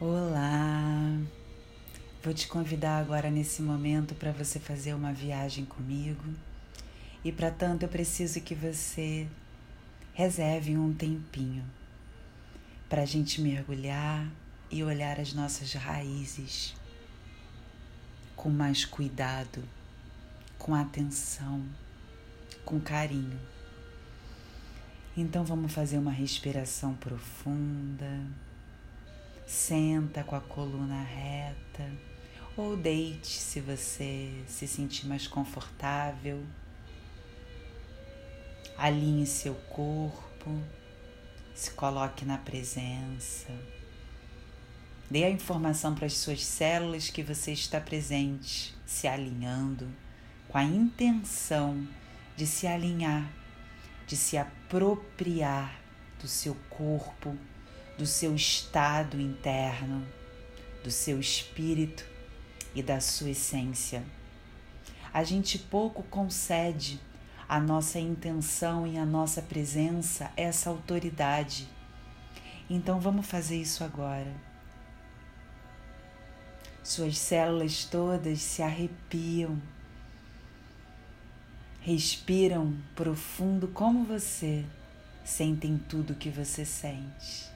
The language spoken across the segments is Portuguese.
Olá! Vou te convidar agora nesse momento para você fazer uma viagem comigo. E para tanto eu preciso que você reserve um tempinho para a gente mergulhar e olhar as nossas raízes com mais cuidado, com atenção, com carinho. Então vamos fazer uma respiração profunda. Senta com a coluna reta ou deite se você se sentir mais confortável. Alinhe seu corpo, se coloque na presença. Dê a informação para as suas células que você está presente, se alinhando, com a intenção de se alinhar, de se apropriar do seu corpo do seu estado interno, do seu espírito e da sua essência. A gente pouco concede à nossa intenção e à nossa presença essa autoridade. Então vamos fazer isso agora. Suas células todas se arrepiam, respiram profundo como você, sentem tudo que você sente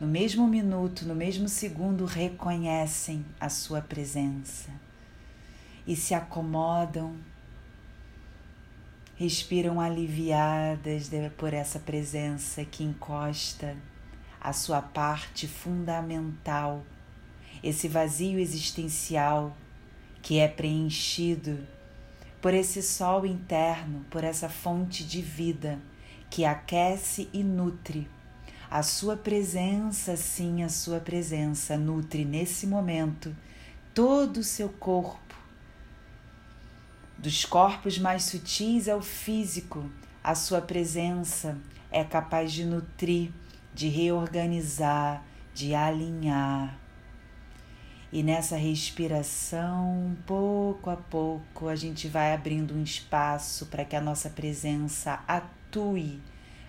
no mesmo minuto, no mesmo segundo, reconhecem a sua presença e se acomodam, respiram aliviadas por essa presença que encosta a sua parte fundamental, esse vazio existencial que é preenchido por esse sol interno, por essa fonte de vida que aquece e nutre a sua presença, sim, a sua presença nutre nesse momento todo o seu corpo. Dos corpos mais sutis ao físico, a sua presença é capaz de nutrir, de reorganizar, de alinhar. E nessa respiração, pouco a pouco, a gente vai abrindo um espaço para que a nossa presença atue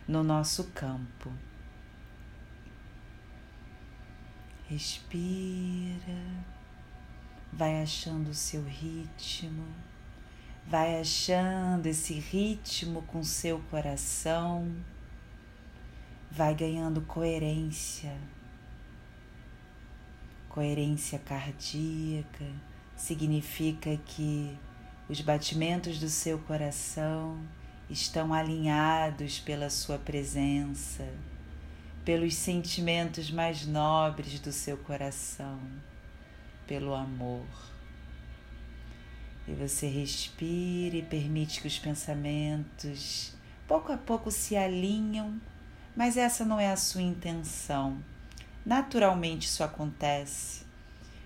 no nosso campo. Respira, vai achando o seu ritmo, vai achando esse ritmo com seu coração, vai ganhando coerência. Coerência cardíaca. Significa que os batimentos do seu coração estão alinhados pela sua presença pelos sentimentos mais nobres do seu coração, pelo amor. E você respira e permite que os pensamentos pouco a pouco se alinham, mas essa não é a sua intenção. Naturalmente isso acontece.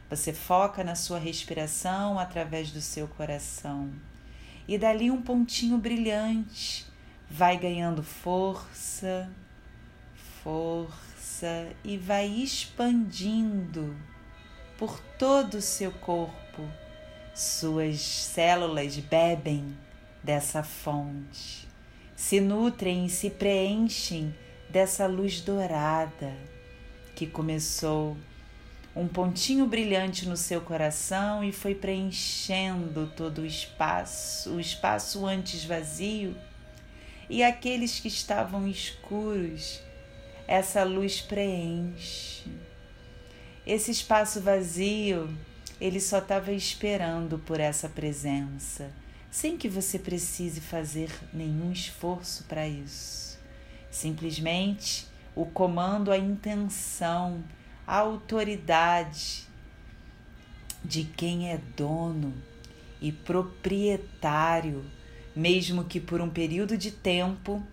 Você foca na sua respiração através do seu coração. E dali um pontinho brilhante vai ganhando força, força e vai expandindo por todo o seu corpo. Suas células bebem dessa fonte, se nutrem e se preenchem dessa luz dourada que começou um pontinho brilhante no seu coração e foi preenchendo todo o espaço, o espaço antes vazio, e aqueles que estavam escuros essa luz preenche. Esse espaço vazio, ele só estava esperando por essa presença, sem que você precise fazer nenhum esforço para isso. Simplesmente o comando, a intenção, a autoridade de quem é dono e proprietário, mesmo que por um período de tempo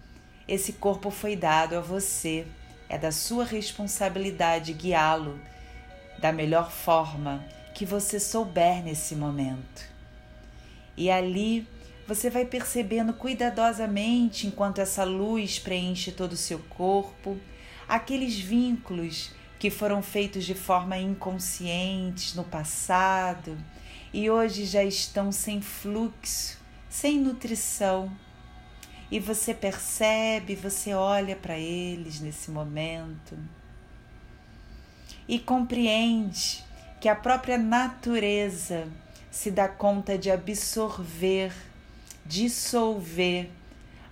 esse corpo foi dado a você é da sua responsabilidade guiá-lo da melhor forma que você souber nesse momento. E ali você vai percebendo cuidadosamente, enquanto essa luz preenche todo o seu corpo, aqueles vínculos que foram feitos de forma inconsciente no passado e hoje já estão sem fluxo, sem nutrição e você percebe, você olha para eles nesse momento. e compreende que a própria natureza se dá conta de absorver, dissolver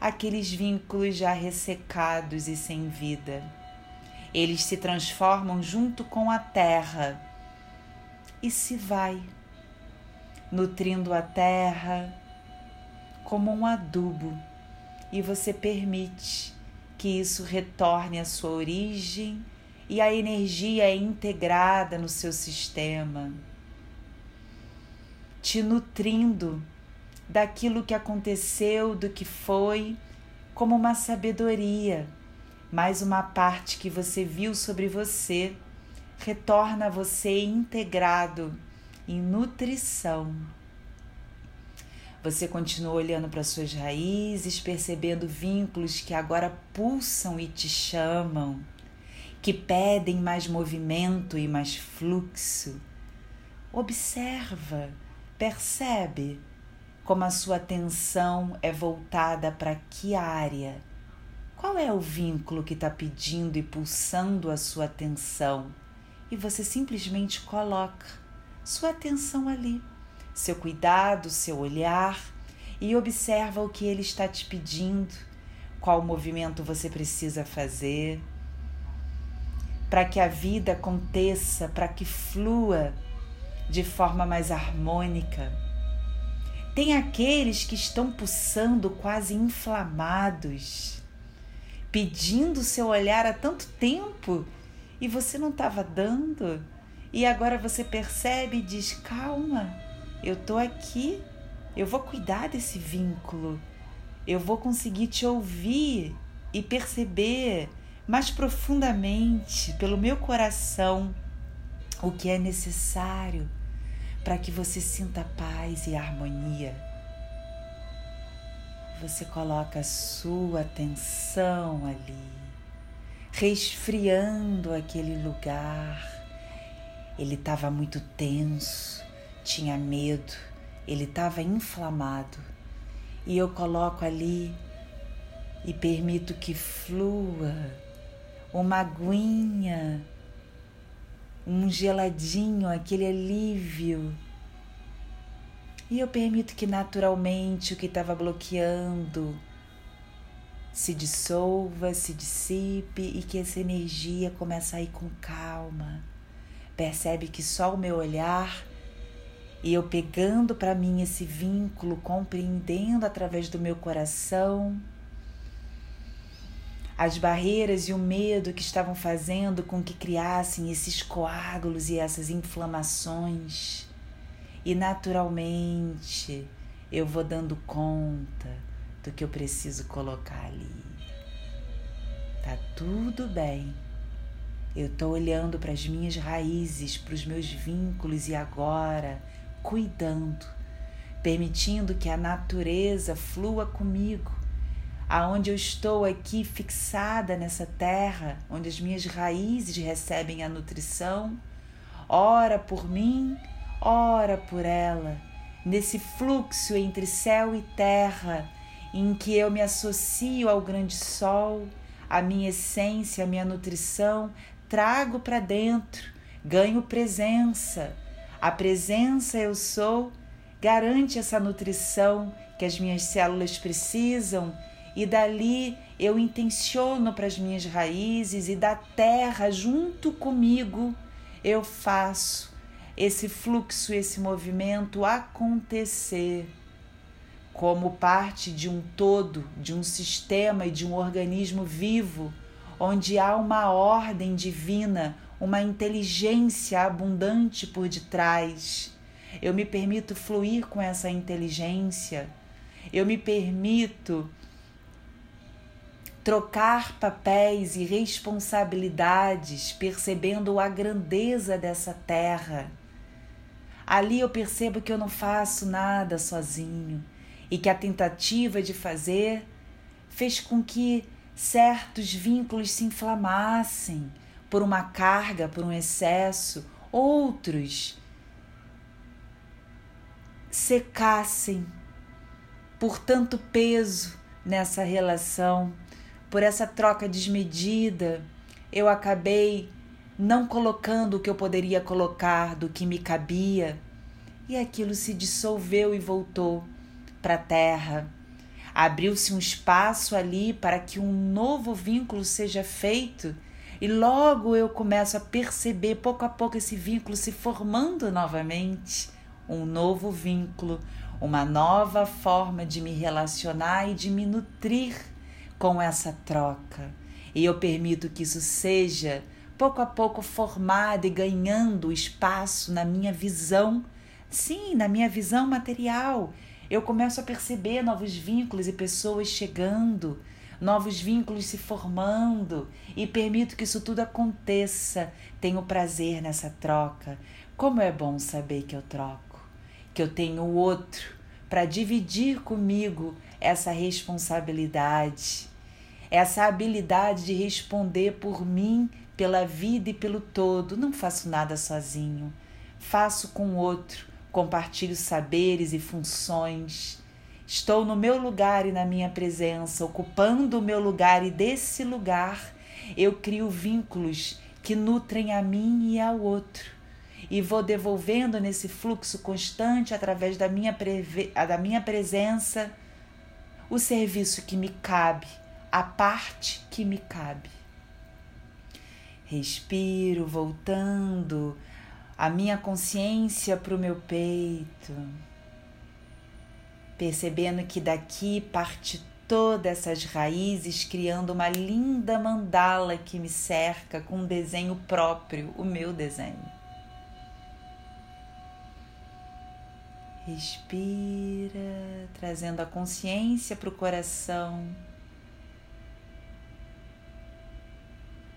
aqueles vínculos já ressecados e sem vida. Eles se transformam junto com a terra e se vai, nutrindo a terra como um adubo, e você permite que isso retorne à sua origem e a energia é integrada no seu sistema, te nutrindo daquilo que aconteceu, do que foi, como uma sabedoria, mais uma parte que você viu sobre você, retorna a você integrado em nutrição. Você continua olhando para suas raízes, percebendo vínculos que agora pulsam e te chamam que pedem mais movimento e mais fluxo. Observa, percebe como a sua atenção é voltada para que área. Qual é o vínculo que está pedindo e pulsando a sua atenção? E você simplesmente coloca sua atenção ali, seu cuidado, seu olhar e observa o que ele está te pedindo, qual movimento você precisa fazer para que a vida aconteça, para que flua de forma mais harmônica. Tem aqueles que estão pulsando quase inflamados, pedindo seu olhar há tanto tempo e você não estava dando, e agora você percebe e diz: calma, eu estou aqui, eu vou cuidar desse vínculo, eu vou conseguir te ouvir e perceber mais profundamente pelo meu coração o que é necessário para que você sinta paz e harmonia. Você coloca a sua atenção ali, resfriando aquele lugar. Ele estava muito tenso, tinha medo, ele estava inflamado. E eu coloco ali e permito que flua uma aguinha, um geladinho, aquele alívio. E eu permito que naturalmente o que estava bloqueando se dissolva, se dissipe e que essa energia comece a ir com calma. Percebe que só o meu olhar e eu pegando para mim esse vínculo, compreendendo através do meu coração, as barreiras e o medo que estavam fazendo com que criassem esses coágulos e essas inflamações. E naturalmente eu vou dando conta do que eu preciso colocar ali. Tá tudo bem. Eu estou olhando para as minhas raízes, para os meus vínculos e agora cuidando, permitindo que a natureza flua comigo aonde eu estou aqui fixada nessa terra, onde as minhas raízes recebem a nutrição, ora por mim, ora por ela, nesse fluxo entre céu e terra, em que eu me associo ao grande sol, a minha essência, a minha nutrição, trago para dentro, ganho presença. A presença eu sou garante essa nutrição que as minhas células precisam e dali eu intenciono para as minhas raízes e da terra junto comigo eu faço esse fluxo, esse movimento acontecer. Como parte de um todo, de um sistema e de um organismo vivo, onde há uma ordem divina, uma inteligência abundante por detrás. Eu me permito fluir com essa inteligência. Eu me permito trocar papéis e responsabilidades, percebendo a grandeza dessa terra. Ali eu percebo que eu não faço nada sozinho e que a tentativa de fazer fez com que certos vínculos se inflamassem por uma carga, por um excesso, outros secassem por tanto peso nessa relação por essa troca desmedida, eu acabei não colocando o que eu poderia colocar do que me cabia, e aquilo se dissolveu e voltou para a terra. Abriu-se um espaço ali para que um novo vínculo seja feito, e logo eu começo a perceber pouco a pouco esse vínculo se formando novamente um novo vínculo, uma nova forma de me relacionar e de me nutrir com essa troca. E eu permito que isso seja pouco a pouco formado e ganhando espaço na minha visão, sim, na minha visão material. Eu começo a perceber novos vínculos e pessoas chegando, novos vínculos se formando e permito que isso tudo aconteça. Tenho prazer nessa troca. Como é bom saber que eu troco que eu tenho o outro para dividir comigo essa responsabilidade, essa habilidade de responder por mim, pela vida e pelo todo. Não faço nada sozinho, faço com o outro, compartilho saberes e funções. Estou no meu lugar e na minha presença, ocupando o meu lugar, e desse lugar eu crio vínculos que nutrem a mim e ao outro e vou devolvendo nesse fluxo constante através da minha, da minha presença o serviço que me cabe, a parte que me cabe. Respiro, voltando a minha consciência para o meu peito, percebendo que daqui parte todas essas raízes, criando uma linda mandala que me cerca com um desenho próprio, o meu desenho. Respira, trazendo a consciência para o coração,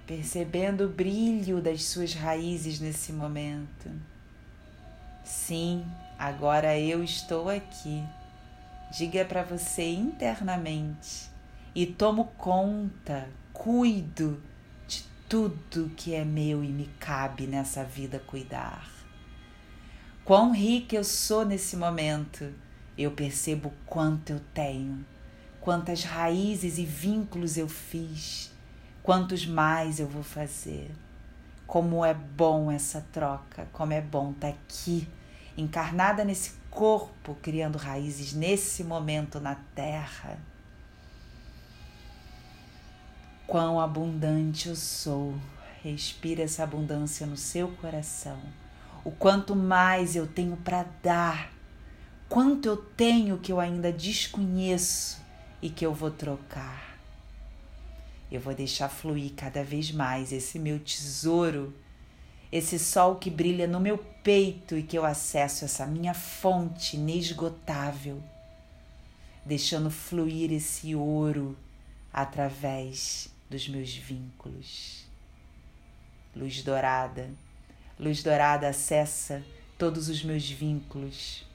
percebendo o brilho das suas raízes nesse momento. Sim, agora eu estou aqui. Diga para você internamente e tomo conta, cuido de tudo que é meu e me cabe nessa vida cuidar. Quão rica eu sou nesse momento, eu percebo quanto eu tenho, quantas raízes e vínculos eu fiz, quantos mais eu vou fazer. Como é bom essa troca, como é bom estar tá aqui, encarnada nesse corpo, criando raízes nesse momento na Terra. Quão abundante eu sou. Respira essa abundância no seu coração o quanto mais eu tenho para dar, quanto eu tenho que eu ainda desconheço e que eu vou trocar. Eu vou deixar fluir cada vez mais esse meu tesouro, esse sol que brilha no meu peito e que eu acesso essa minha fonte inesgotável, deixando fluir esse ouro através dos meus vínculos. Luz dourada Luz dourada acessa todos os meus vínculos.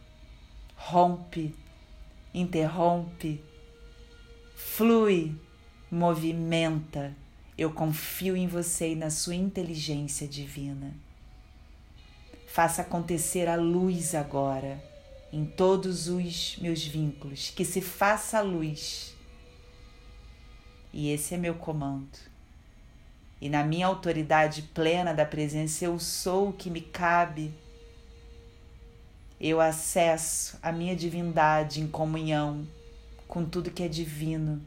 Rompe, interrompe, flui, movimenta. Eu confio em você e na sua inteligência divina. Faça acontecer a luz agora em todos os meus vínculos, que se faça a luz. E esse é meu comando e na minha autoridade plena da presença eu sou o que me cabe. Eu acesso a minha divindade em comunhão com tudo que é divino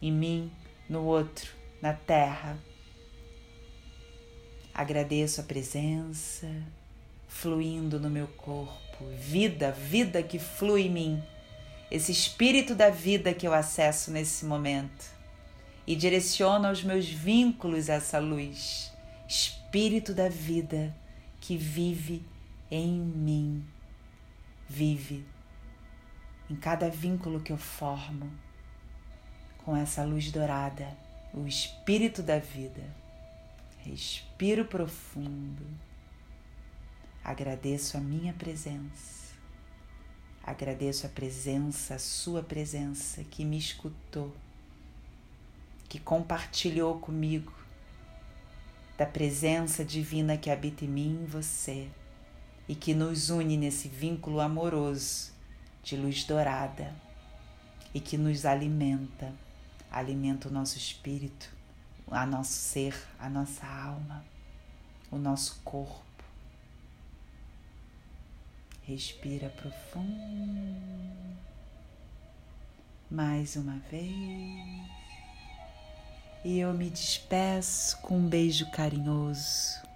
em mim, no outro, na terra. Agradeço a presença fluindo no meu corpo, vida, vida que flui em mim, esse espírito da vida que eu acesso nesse momento. E direciona os meus vínculos essa luz, Espírito da vida que vive em mim, vive em cada vínculo que eu formo com essa luz dourada, o Espírito da vida. Respiro profundo, agradeço a minha presença, agradeço a presença, a Sua presença que me escutou que compartilhou comigo da presença divina que habita em mim e em você e que nos une nesse vínculo amoroso de luz dourada e que nos alimenta, alimenta o nosso espírito, a nosso ser, a nossa alma. o nosso corpo. Respira profundo. Mais uma vez. E eu me despeço com um beijo carinhoso